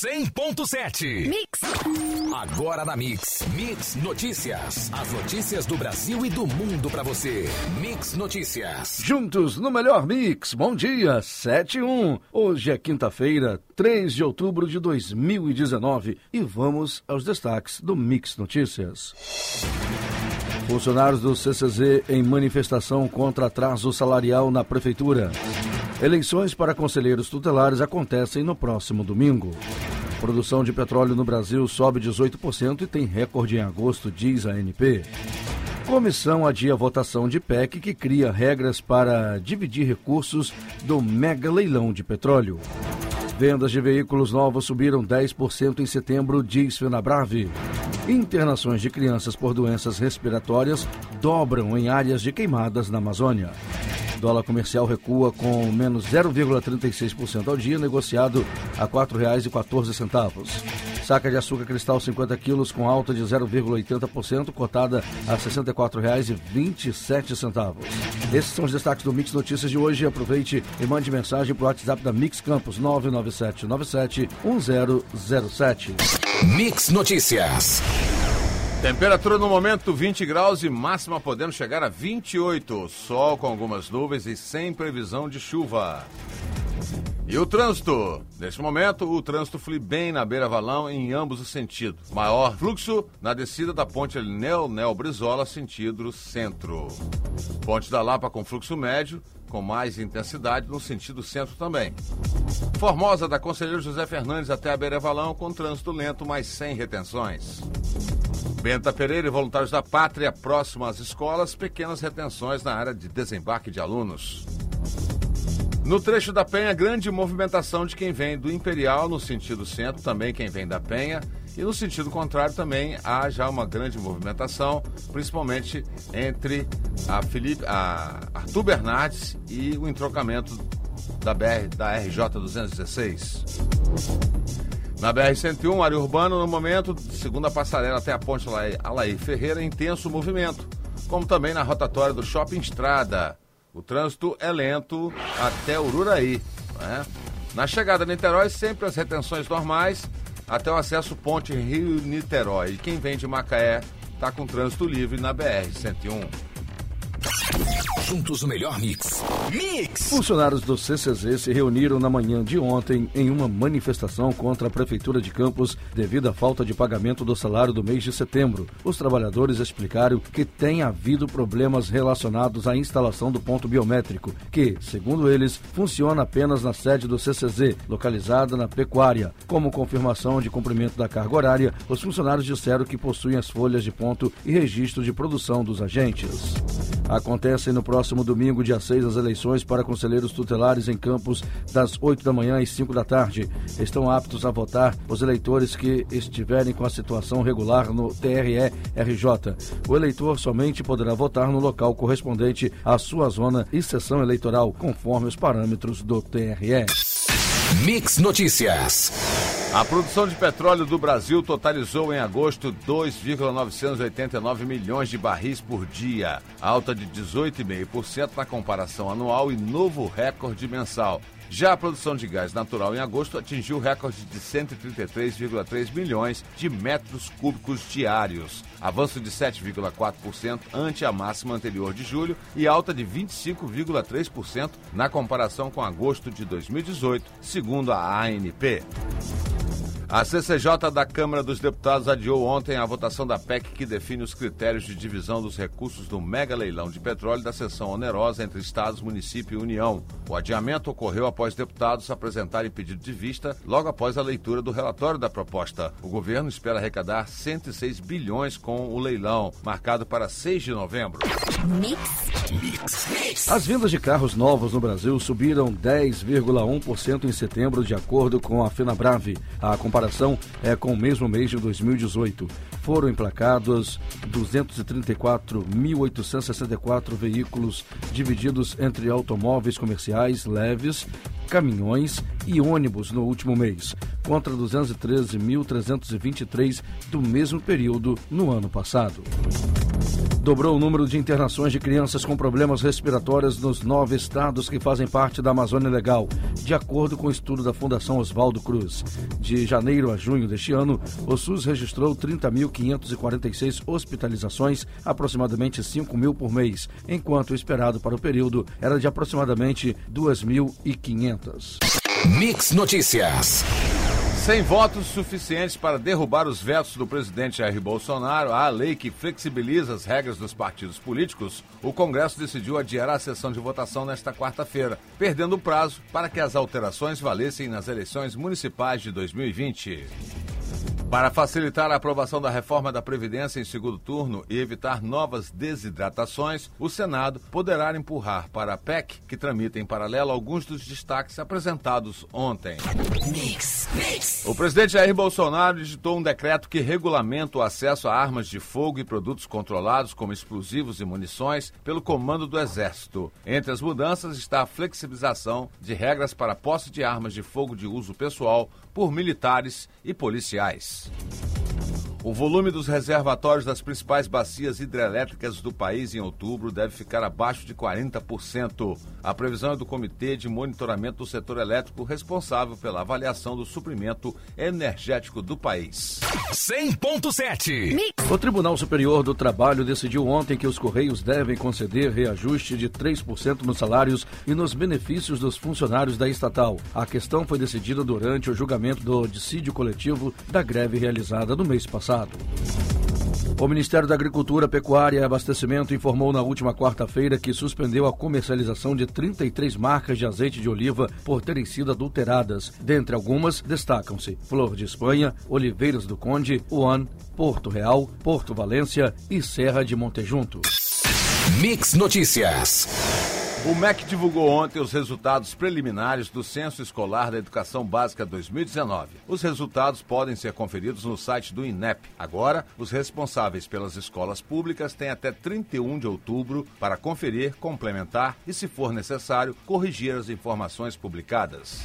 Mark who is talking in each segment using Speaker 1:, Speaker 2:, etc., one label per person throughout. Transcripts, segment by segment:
Speaker 1: 100.7.
Speaker 2: Mix.
Speaker 1: Agora na Mix. Mix Notícias. As notícias do Brasil e do mundo para você. Mix Notícias.
Speaker 3: Juntos no melhor Mix. Bom dia, 71. Hoje é quinta-feira, 3 de outubro de 2019 e vamos aos destaques do Mix Notícias. Funcionários do CCZ em manifestação contra atraso salarial na prefeitura. Eleições para conselheiros tutelares acontecem no próximo domingo. Produção de petróleo no Brasil sobe 18% e tem recorde em agosto, diz a ANP. Comissão adia votação de PEC que cria regras para dividir recursos do mega leilão de petróleo. Vendas de veículos novos subiram 10% em setembro, diz Fenabrave. Internações de crianças por doenças respiratórias dobram em áreas de queimadas na Amazônia. Dólar comercial recua com menos 0,36% ao dia, negociado a R$ 4,14. Saca de açúcar cristal 50 quilos com alta de 0,80%, cotada a R$ 64,27. Esses são os destaques do Mix Notícias de hoje. Aproveite e mande mensagem para o WhatsApp da Mix Campos 997971007.
Speaker 1: Mix Notícias.
Speaker 4: Temperatura no momento 20 graus e máxima podendo chegar a 28. Sol com algumas nuvens e sem previsão de chuva. E o trânsito? Neste momento, o trânsito flui bem na beira valão em ambos os sentidos. Maior fluxo na descida da ponte Nel Nel Brizola, sentido centro. Ponte da Lapa com fluxo médio, com mais intensidade no sentido centro também. Formosa da Conselheiro José Fernandes até a beira valão com trânsito lento, mas sem retenções. Benta Pereira e voluntários da Pátria, próximo às escolas, pequenas retenções na área de desembarque de alunos. No trecho da Penha, grande movimentação de quem vem do Imperial no sentido centro, também quem vem da Penha, e no sentido contrário também há já uma grande movimentação, principalmente entre a, Felipe, a Arthur Bernardes e o entrocamento da BR da RJ 216. Na BR-101, área urbana, no momento, segundo a passarela até a ponte Alaí Ferreira, intenso movimento, como também na rotatória do Shopping Estrada. O trânsito é lento até Ururaí. Né? Na chegada a Niterói, sempre as retenções normais, até o acesso Ponte Rio-Niterói. Quem vem de Macaé está com trânsito livre na BR-101.
Speaker 1: Juntos o melhor mix. Mix!
Speaker 3: Funcionários do CCZ se reuniram na manhã de ontem em uma manifestação contra a Prefeitura de Campos devido à falta de pagamento do salário do mês de setembro. Os trabalhadores explicaram que tem havido problemas relacionados à instalação do ponto biométrico, que, segundo eles, funciona apenas na sede do CCZ, localizada na Pecuária. Como confirmação de cumprimento da carga horária, os funcionários disseram que possuem as folhas de ponto e registro de produção dos agentes. Acontecem no próximo domingo, dia 6, as eleições para conselheiros tutelares em Campos, das 8 da manhã às 5 da tarde. Estão aptos a votar os eleitores que estiverem com a situação regular no TRE-RJ. O eleitor somente poderá votar no local correspondente à sua zona e sessão eleitoral, conforme os parâmetros do TRE.
Speaker 1: Mix Notícias.
Speaker 4: A produção de petróleo do Brasil totalizou em agosto 2,989 milhões de barris por dia, alta de 18,5% na comparação anual e novo recorde mensal. Já a produção de gás natural em agosto atingiu o recorde de 133,3 milhões de metros cúbicos diários, avanço de 7,4% ante a máxima anterior de julho e alta de 25,3% na comparação com agosto de 2018, segundo a ANP. A CCJ da Câmara dos Deputados adiou ontem a votação da PEC que define os critérios de divisão dos recursos do mega leilão de petróleo da seção onerosa entre Estados, município e União. O adiamento ocorreu após deputados apresentarem pedido de vista logo após a leitura do relatório da proposta. O governo espera arrecadar 106 bilhões com o leilão, marcado para 6 de novembro.
Speaker 3: As vendas de carros novos no Brasil subiram 10,1% em setembro, de acordo com a Fenabrave. A comparação é com o mesmo mês de 2018. Foram emplacados 234.864 veículos divididos entre automóveis comerciais leves, caminhões e ônibus no último mês, contra 213.323 do mesmo período no ano passado. Dobrou o número de internações de crianças com problemas respiratórios nos nove estados que fazem parte da Amazônia Legal, de acordo com o estudo da Fundação Oswaldo Cruz. De janeiro a junho deste ano, o SUS registrou 30.546 hospitalizações, aproximadamente 5 mil por mês, enquanto o esperado para o período era de aproximadamente 2.500.
Speaker 1: Mix Notícias.
Speaker 4: Sem votos suficientes para derrubar os vetos do presidente Jair Bolsonaro à lei que flexibiliza as regras dos partidos políticos, o Congresso decidiu adiar a sessão de votação nesta quarta-feira, perdendo o prazo para que as alterações valessem nas eleições municipais de 2020. Para facilitar a aprovação da reforma da Previdência em segundo turno e evitar novas desidratações, o Senado poderá empurrar para a PEC, que tramita em paralelo alguns dos destaques apresentados ontem. Mix, mix. O presidente Jair Bolsonaro editou um decreto que regulamenta o acesso a armas de fogo e produtos controlados, como explosivos e munições, pelo comando do Exército. Entre as mudanças está a flexibilização de regras para posse de armas de fogo de uso pessoal por militares e policiais. News. O volume dos reservatórios das principais bacias hidrelétricas do país em outubro deve ficar abaixo de 40%. A previsão é do Comitê de Monitoramento do Setor Elétrico, responsável pela avaliação do suprimento energético do país.
Speaker 1: 100.7
Speaker 3: O Tribunal Superior do Trabalho decidiu ontem que os Correios devem conceder reajuste de 3% nos salários e nos benefícios dos funcionários da estatal. A questão foi decidida durante o julgamento do dissídio coletivo da greve realizada no mês passado passado. O Ministério da Agricultura, Pecuária e Abastecimento informou na última quarta-feira que suspendeu a comercialização de 33 marcas de azeite de oliva por terem sido adulteradas. Dentre algumas, destacam-se Flor de Espanha, Oliveiras do Conde, One, Porto Real, Porto Valência e Serra de Montejunto.
Speaker 1: Mix Notícias.
Speaker 4: O MEC divulgou ontem os resultados preliminares do Censo Escolar da Educação Básica 2019. Os resultados podem ser conferidos no site do INEP. Agora, os responsáveis pelas escolas públicas têm até 31 de outubro para conferir, complementar e, se for necessário, corrigir as informações publicadas.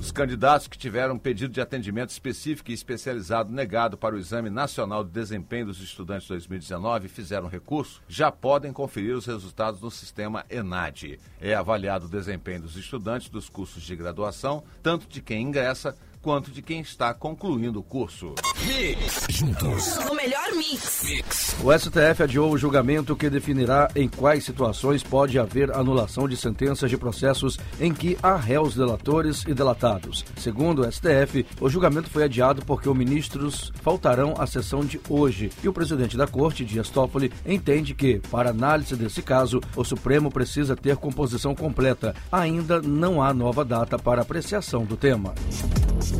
Speaker 4: Os candidatos que tiveram pedido de atendimento específico e especializado negado para o Exame Nacional de Desempenho dos Estudantes 2019 e fizeram recurso, já podem conferir os resultados no sistema ENAD. É avaliado o desempenho dos estudantes dos cursos de graduação, tanto de quem ingressa quanto de quem está concluindo o curso.
Speaker 1: Mix. Juntos.
Speaker 2: O melhor mix.
Speaker 1: Mix.
Speaker 3: O STF adiou o julgamento que definirá em quais situações pode haver anulação de sentenças de processos em que há réus delatores e delatados. Segundo o STF, o julgamento foi adiado porque os ministros faltarão à sessão de hoje e o presidente da corte, Dias Toffoli, entende que, para análise desse caso, o Supremo precisa ter composição completa. Ainda não há nova data para apreciação do tema.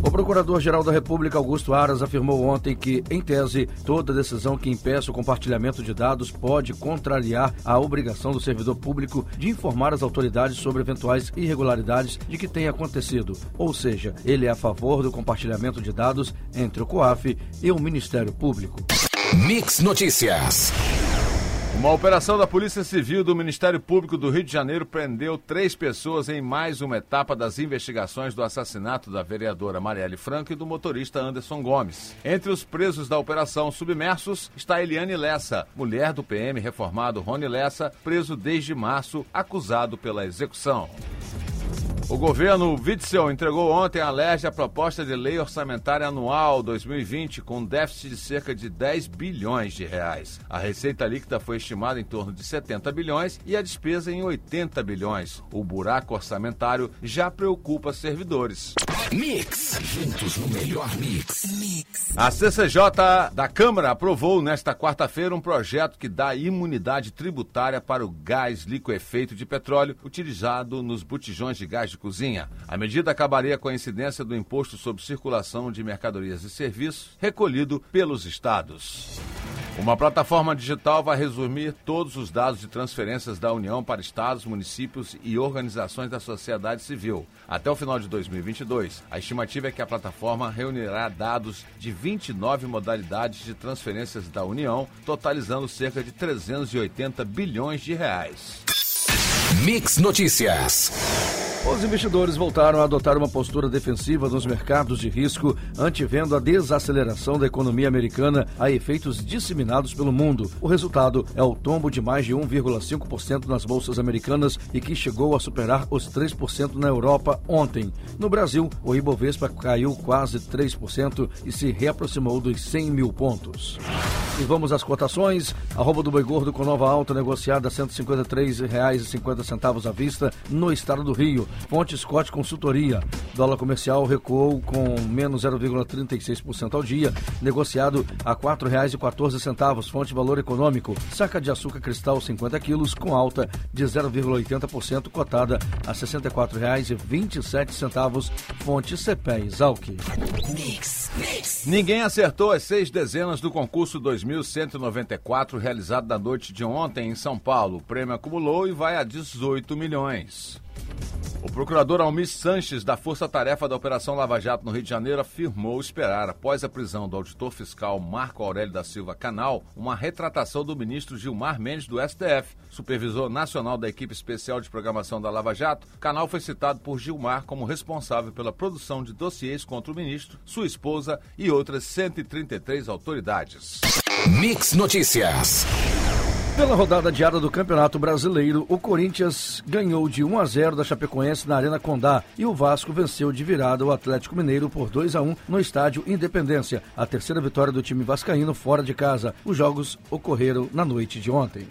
Speaker 3: O Procurador-Geral da República, Augusto Aras, afirmou ontem que, em tese, toda decisão que impeça o compartilhamento de dados pode contrariar a obrigação do servidor público de informar as autoridades sobre eventuais irregularidades de que tenha acontecido. Ou seja, ele é a favor do compartilhamento de dados entre o COAF e o Ministério Público.
Speaker 1: Mix Notícias.
Speaker 4: Uma operação da Polícia Civil do Ministério Público do Rio de Janeiro prendeu três pessoas em mais uma etapa das investigações do assassinato da vereadora Marielle Franco e do motorista Anderson Gomes. Entre os presos da operação submersos está Eliane Lessa, mulher do PM reformado Rony Lessa, preso desde março, acusado pela execução. O governo Witzel entregou ontem à LERJ a proposta de lei orçamentária anual 2020 com um déficit de cerca de 10 bilhões de reais. A receita líquida foi estimada em torno de 70 bilhões e a despesa em 80 bilhões. O buraco orçamentário já preocupa servidores.
Speaker 1: Mix. Juntos no melhor mix.
Speaker 2: Mix.
Speaker 4: A CCJ da Câmara aprovou nesta quarta-feira um projeto que dá imunidade tributária para o gás liquefeito de petróleo utilizado nos botijões de gás de cozinha. A medida acabaria com a incidência do imposto sobre circulação de mercadorias e serviços recolhido pelos estados. Uma plataforma digital vai resumir todos os dados de transferências da União para estados, municípios e organizações da sociedade civil. Até o final de 2022, a estimativa é que a plataforma reunirá dados de 29 modalidades de transferências da União, totalizando cerca de 380 bilhões de reais.
Speaker 1: Mix Notícias.
Speaker 3: Os investidores voltaram a adotar uma postura defensiva nos mercados de risco, antevendo a desaceleração da economia americana a efeitos disseminados pelo mundo. O resultado é o tombo de mais de 1,5% nas bolsas americanas e que chegou a superar os 3% na Europa ontem. No Brasil, o Ibovespa caiu quase 3% e se reaproximou dos 100 mil pontos. E vamos às cotações. Arroba do Boi Gordo com nova alta negociada a R$ 153,50 à vista no estado do Rio. Fonte Scott Consultoria. Dólar comercial recuou com menos 0,36% ao dia, negociado a R$ 4,14. Fonte Valor Econômico. Saca de açúcar cristal 50 quilos com alta de 0,80%, cotada a R$ 64,27. Fonte CPE Exalc.
Speaker 4: Mix, mix. Ninguém acertou as seis dezenas do concurso 2000 2.194 realizado na noite de ontem em São Paulo. O prêmio acumulou e vai a 18 milhões. O procurador Almir Sanches, da Força Tarefa da Operação Lava Jato no Rio de Janeiro, afirmou esperar, após a prisão do auditor fiscal Marco Aurélio da Silva Canal, uma retratação do ministro Gilmar Mendes do STF. Supervisor nacional da equipe especial de programação da Lava Jato, Canal foi citado por Gilmar como responsável pela produção de dossiês contra o ministro, sua esposa e outras 133 autoridades.
Speaker 1: Mix Notícias.
Speaker 3: Pela rodada diária do Campeonato Brasileiro, o Corinthians ganhou de 1 a 0 da Chapecoense na Arena Condá e o Vasco venceu de virada o Atlético Mineiro por 2 a 1 no estádio Independência, a terceira vitória do time vascaíno fora de casa. Os jogos ocorreram na noite de ontem.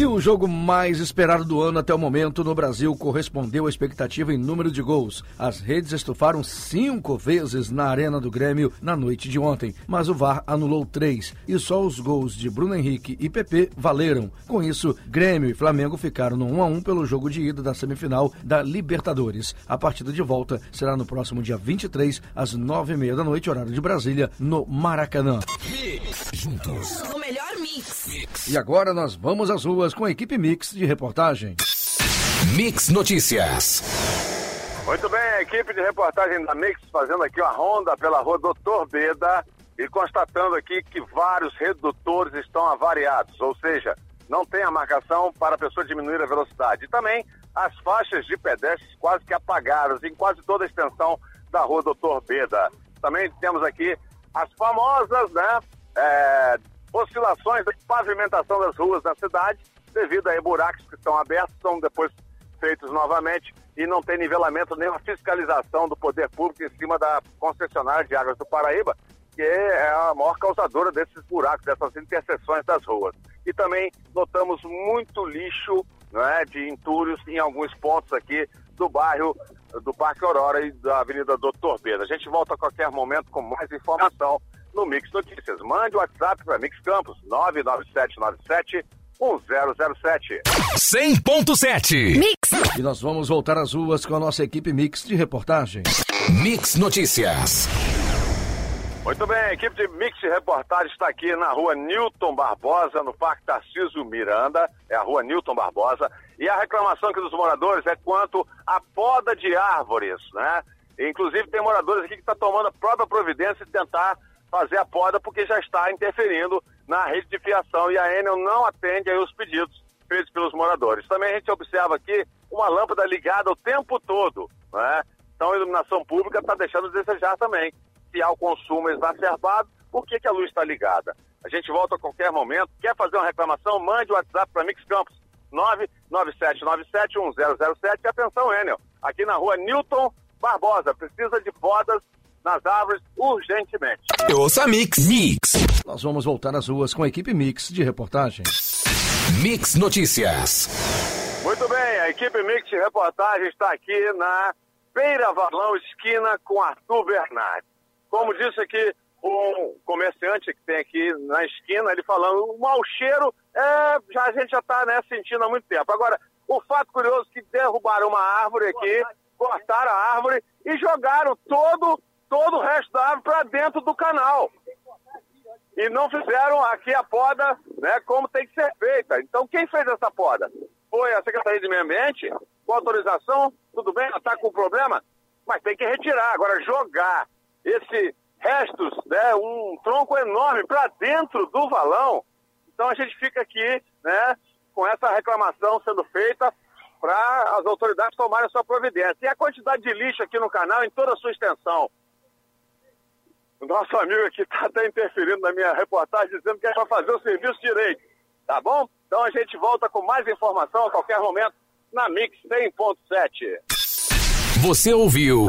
Speaker 3: E o jogo mais esperado do ano até o momento no Brasil correspondeu à expectativa em número de gols. As redes estufaram cinco vezes na Arena do Grêmio na noite de ontem, mas o VAR anulou três e só os gols de Bruno Henrique e PP valeram. Com isso, Grêmio e Flamengo ficaram no 1 a 1 pelo jogo de ida da semifinal da Libertadores. A partida de volta será no próximo dia 23, às nove e meia da noite, horário de Brasília, no Maracanã.
Speaker 1: Juntos. Mix.
Speaker 3: mix. E agora nós vamos às ruas com a equipe Mix de reportagem.
Speaker 1: Mix Notícias.
Speaker 2: Muito bem, a equipe de reportagem da Mix fazendo aqui uma ronda pela rua Doutor Beda e constatando aqui que vários redutores estão avariados, ou seja, não tem a marcação para a pessoa diminuir a velocidade. E também as faixas de pedestres quase que apagadas em quase toda a extensão da rua Doutor Beda. Também temos aqui as famosas, né, é, oscilações da pavimentação das ruas na cidade devido a buracos que estão abertos, são depois feitos novamente e não tem nivelamento nem uma fiscalização do poder público em cima da concessionária de águas do Paraíba, que é a maior causadora desses buracos, dessas interseções das ruas. E também notamos muito lixo é, de entulhos em alguns pontos aqui do bairro do Parque Aurora e da Avenida Doutor Pedro. A gente volta a qualquer momento com mais informação no Mix Notícias. Mande o WhatsApp para Mix Campos, 99797 1007.
Speaker 1: 100.7
Speaker 3: Mix. E nós vamos voltar às ruas com a nossa equipe Mix de reportagem.
Speaker 1: Mix Notícias.
Speaker 2: Muito bem, a equipe de Mix de reportagem está aqui na rua Newton Barbosa, no Parque Tarcísio Miranda, é a rua Newton Barbosa, e a reclamação aqui dos moradores é quanto à poda de árvores, né? Inclusive tem moradores aqui que estão tá tomando a própria providência de tentar fazer a poda porque já está interferindo na rede de fiação e a Enel não atende aí os pedidos feitos pelos moradores. Também a gente observa aqui uma lâmpada ligada o tempo todo, né? Então a iluminação pública está deixando a desejar também. Se há o consumo exacerbado, por que, que a luz está ligada? A gente volta a qualquer momento. Quer fazer uma reclamação? Mande o WhatsApp para Mix Campos, 997971007. Atenção, Enel, aqui na rua Newton Barbosa. Precisa de podas nas árvores urgentemente.
Speaker 1: Ouça Mix. Mix.
Speaker 3: Nós vamos voltar às ruas com a equipe Mix de reportagem.
Speaker 1: Mix Notícias.
Speaker 2: Muito bem, a equipe Mix de reportagem está aqui na Beira Valão, esquina com Arthur Bernardes. Como disse aqui um comerciante que tem aqui na esquina, ele falando, o mau cheiro, é, já, a gente já está né, sentindo há muito tempo. Agora, o fato curioso é que derrubaram uma árvore aqui, cortaram a árvore e jogaram todo todo o resto da árvore para dentro do canal. E não fizeram aqui a poda né, como tem que ser feita. Então, quem fez essa poda? Foi a Secretaria de Meio Ambiente, com autorização, tudo bem, está com problema, mas tem que retirar. Agora, jogar esse restos, né, um tronco enorme para dentro do valão. Então, a gente fica aqui né, com essa reclamação sendo feita para as autoridades tomarem a sua providência. E a quantidade de lixo aqui no canal em toda a sua extensão. O nosso amigo aqui está até interferindo na minha reportagem, dizendo que é para fazer o serviço direito. Tá bom? Então a gente volta com mais informação a qualquer momento na Mix 100.7.
Speaker 1: Você ouviu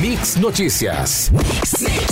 Speaker 1: Mix Notícias. Mix.